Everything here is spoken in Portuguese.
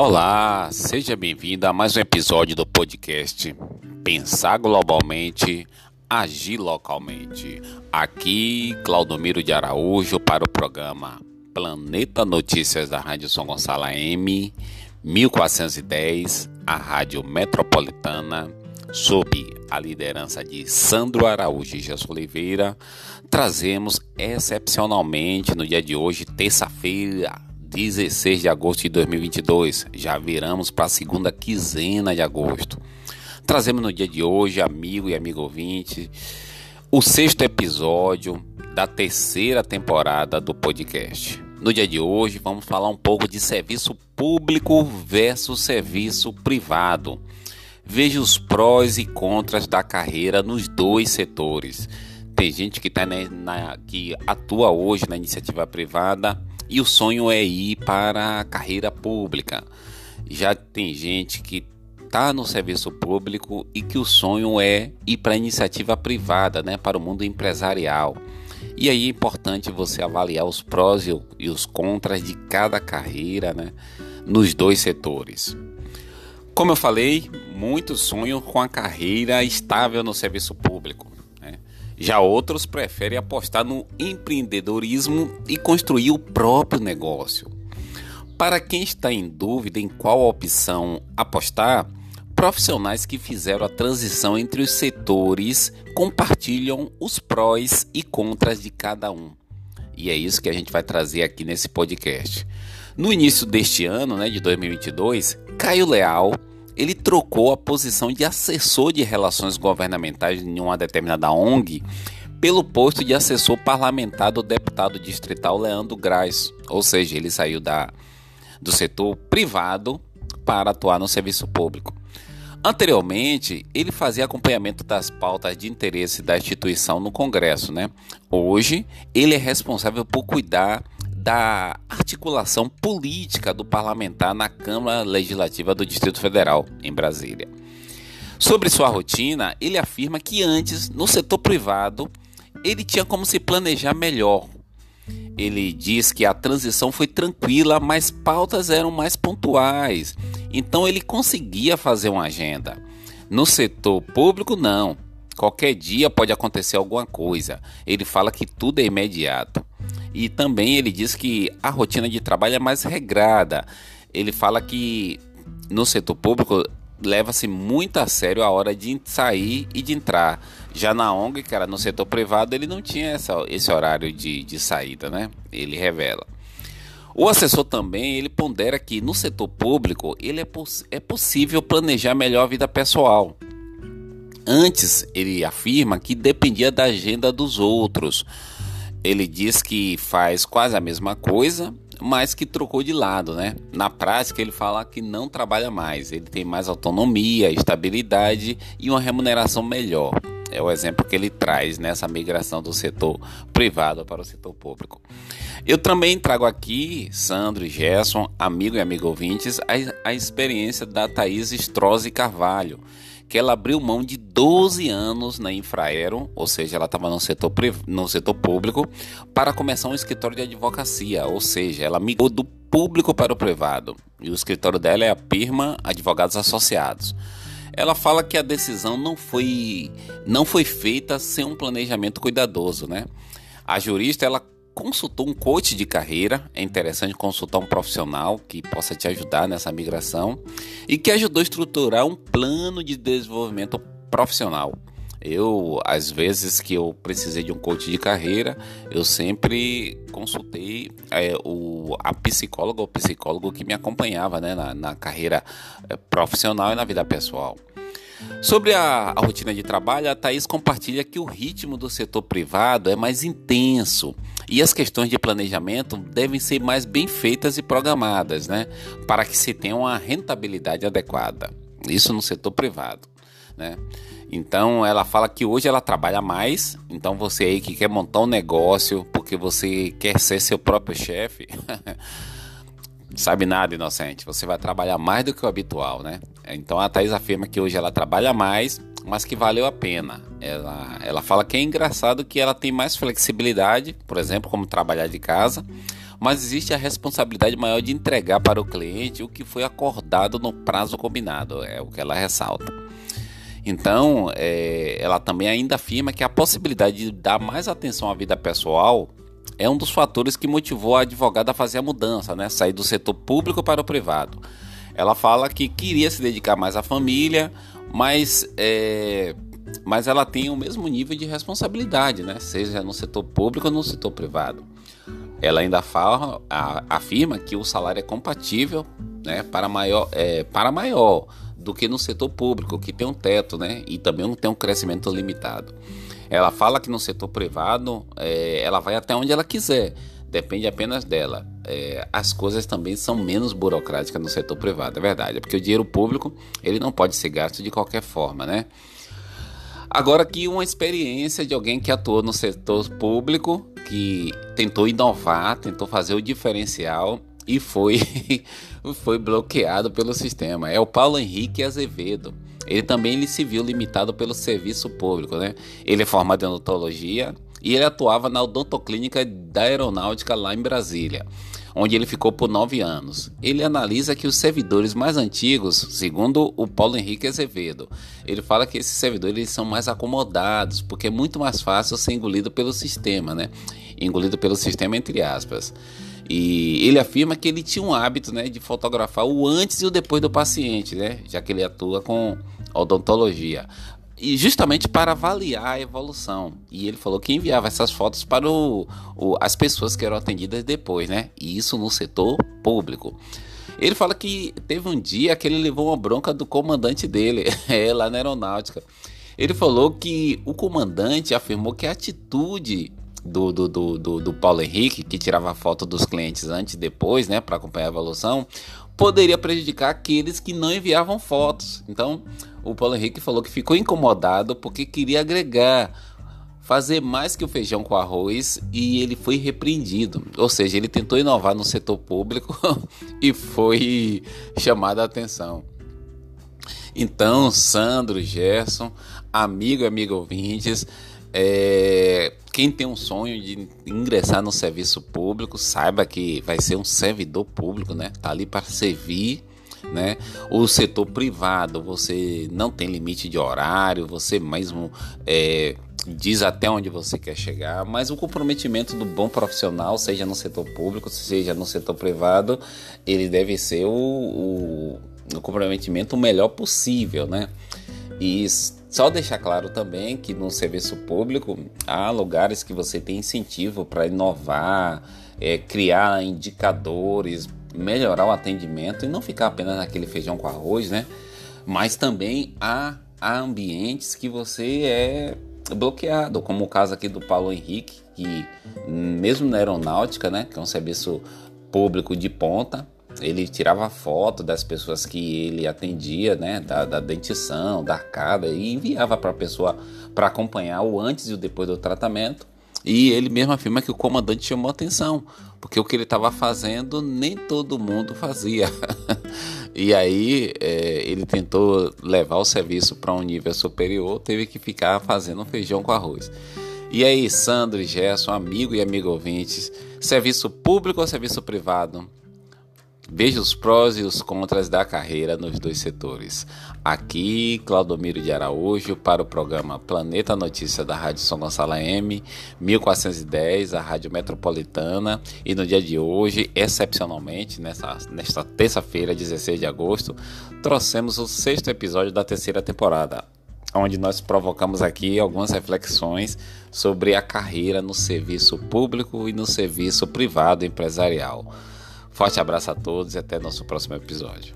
Olá, seja bem-vindo a mais um episódio do podcast Pensar Globalmente, Agir Localmente. Aqui, Claudomiro de Araújo para o programa Planeta Notícias da Rádio São Gonçalo M 1410, a Rádio Metropolitana, sob a liderança de Sandro Araújo e Jesus Oliveira, trazemos excepcionalmente no dia de hoje, terça-feira, 16 de agosto de 2022. Já viramos para a segunda quinzena de agosto. Trazemos no dia de hoje, amigo e amigo ouvinte, o sexto episódio da terceira temporada do podcast. No dia de hoje, vamos falar um pouco de serviço público versus serviço privado. Veja os prós e contras da carreira nos dois setores. Tem gente que, tá na, na, que atua hoje na iniciativa privada e o sonho é ir para a carreira pública. Já tem gente que está no serviço público e que o sonho é ir para a iniciativa privada, né, para o mundo empresarial. E aí é importante você avaliar os prós e os contras de cada carreira, né, nos dois setores. Como eu falei, muitos sonham com a carreira estável no serviço público. Já outros preferem apostar no empreendedorismo e construir o próprio negócio. Para quem está em dúvida em qual opção apostar, profissionais que fizeram a transição entre os setores compartilham os prós e contras de cada um. E é isso que a gente vai trazer aqui nesse podcast. No início deste ano, né, de 2022, Caio Leal ele trocou a posição de assessor de relações governamentais em uma determinada ONG pelo posto de assessor parlamentar do deputado distrital Leandro Graz, ou seja, ele saiu da, do setor privado para atuar no serviço público. Anteriormente, ele fazia acompanhamento das pautas de interesse da instituição no Congresso, né? Hoje, ele é responsável por cuidar da articulação política do parlamentar na Câmara Legislativa do Distrito Federal, em Brasília. Sobre sua rotina, ele afirma que antes, no setor privado, ele tinha como se planejar melhor. Ele diz que a transição foi tranquila, mas pautas eram mais pontuais. Então ele conseguia fazer uma agenda. No setor público, não. Qualquer dia pode acontecer alguma coisa. Ele fala que tudo é imediato. E também ele diz que a rotina de trabalho é mais regrada. Ele fala que no setor público leva-se muito a sério a hora de sair e de entrar. Já na ONG, cara, no setor privado, ele não tinha essa, esse horário de, de saída, né? Ele revela. O assessor também, ele pondera que no setor público, ele é, é possível planejar melhor a vida pessoal. Antes, ele afirma que dependia da agenda dos outros ele diz que faz quase a mesma coisa, mas que trocou de lado, né? Na prática, ele fala que não trabalha mais, ele tem mais autonomia, estabilidade e uma remuneração melhor. É o exemplo que ele traz nessa migração do setor privado para o setor público. Eu também trago aqui, Sandro e Gerson, amigo e amigo ouvintes, a, a experiência da Thaís Strozzi Carvalho, que ela abriu mão de 12 anos na Infraero, ou seja, ela estava no setor, no setor público, para começar um escritório de advocacia, ou seja, ela migrou do público para o privado. E o escritório dela é a Pirma Advogados Associados. Ela fala que a decisão não foi, não foi feita sem um planejamento cuidadoso, né? A jurista ela consultou um coach de carreira, é interessante consultar um profissional que possa te ajudar nessa migração e que ajudou a estruturar um plano de desenvolvimento profissional. Eu, às vezes que eu precisei de um coach de carreira, eu sempre consultei é, o, a psicóloga ou psicólogo que me acompanhava né, na, na carreira é, profissional e na vida pessoal. Sobre a, a, rotina de trabalho, a Thaís compartilha que o ritmo do setor privado é mais intenso e as questões de planejamento devem ser mais bem feitas e programadas, né, para que se tenha uma rentabilidade adequada. Isso no setor privado, né? Então ela fala que hoje ela trabalha mais. Então você aí que quer montar um negócio porque você quer ser seu próprio chefe, sabe nada, inocente. Você vai trabalhar mais do que o habitual, né? Então a Thais afirma que hoje ela trabalha mais, mas que valeu a pena. Ela, ela fala que é engraçado que ela tem mais flexibilidade, por exemplo, como trabalhar de casa, mas existe a responsabilidade maior de entregar para o cliente o que foi acordado no prazo combinado, é o que ela ressalta. Então, é, ela também ainda afirma que a possibilidade de dar mais atenção à vida pessoal é um dos fatores que motivou a advogada a fazer a mudança, né? sair do setor público para o privado. Ela fala que queria se dedicar mais à família, mas, é, mas ela tem o mesmo nível de responsabilidade, né? seja no setor público ou no setor privado. Ela ainda fala, a, afirma que o salário é compatível né, para, maior, é, para maior do que no setor público, que tem um teto né, e também tem um crescimento limitado. Ela fala que no setor privado é, ela vai até onde ela quiser, depende apenas dela. É, as coisas também são menos burocráticas no setor privado, é verdade, porque o dinheiro público ele não pode ser gasto de qualquer forma, né? Agora aqui uma experiência de alguém que atuou no setor público, que tentou inovar, tentou fazer o diferencial e foi foi bloqueado pelo sistema. É o Paulo Henrique Azevedo. Ele também ele se viu limitado pelo serviço público, né? Ele é formado em odontologia e ele atuava na odontoclínica da aeronáutica lá em Brasília, onde ele ficou por nove anos. Ele analisa que os servidores mais antigos, segundo o Paulo Henrique Azevedo, ele fala que esses servidores são mais acomodados, porque é muito mais fácil ser engolido pelo sistema, né? Engolido pelo sistema entre aspas. E ele afirma que ele tinha um hábito né, de fotografar o antes e o depois do paciente, né, já que ele atua com odontologia. E justamente para avaliar a evolução. E ele falou que enviava essas fotos para o, o, as pessoas que eram atendidas depois, né? E isso no setor público. Ele fala que teve um dia que ele levou uma bronca do comandante dele, é, lá na aeronáutica. Ele falou que o comandante afirmou que a atitude do, do, do, do, do Paulo Henrique, que tirava foto dos clientes antes e depois, né, para acompanhar a evolução, poderia prejudicar aqueles que não enviavam fotos. Então, o Paulo Henrique falou que ficou incomodado porque queria agregar, fazer mais que o feijão com arroz e ele foi repreendido. Ou seja, ele tentou inovar no setor público e foi chamado a atenção. Então, Sandro, Gerson, amigo amigo ouvintes, é, quem tem um sonho de ingressar no serviço público, saiba que vai ser um servidor público, né? Tá ali para servir, né? O setor privado, você não tem limite de horário, você mesmo é, diz até onde você quer chegar, mas o comprometimento do bom profissional, seja no setor público, seja no setor privado, ele deve ser o, o, o comprometimento melhor possível, né? E só deixar claro também que no serviço público há lugares que você tem incentivo para inovar, é, criar indicadores, melhorar o atendimento e não ficar apenas naquele feijão com arroz, né? Mas também há, há ambientes que você é bloqueado, como o caso aqui do Paulo Henrique, que mesmo na aeronáutica, né, que é um serviço público de ponta, ele tirava foto das pessoas que ele atendia, né, da, da dentição, da arcada e enviava para a pessoa para acompanhar o antes e o depois do tratamento. E ele mesmo afirma que o comandante chamou atenção, porque o que ele estava fazendo nem todo mundo fazia. e aí é, ele tentou levar o serviço para um nível superior, teve que ficar fazendo feijão com arroz. E aí, Sandro e Gerson, amigo e amigo ouvintes, serviço público ou serviço privado? Veja os prós e os contras da carreira nos dois setores. Aqui, Claudomiro de Araújo, para o programa Planeta Notícia da Rádio São Gonçalo M, 1410, a Rádio Metropolitana. E no dia de hoje, excepcionalmente, nessa, nesta terça-feira, 16 de agosto, trouxemos o sexto episódio da terceira temporada, onde nós provocamos aqui algumas reflexões sobre a carreira no serviço público e no serviço privado empresarial. Forte abraço a todos e até nosso próximo episódio.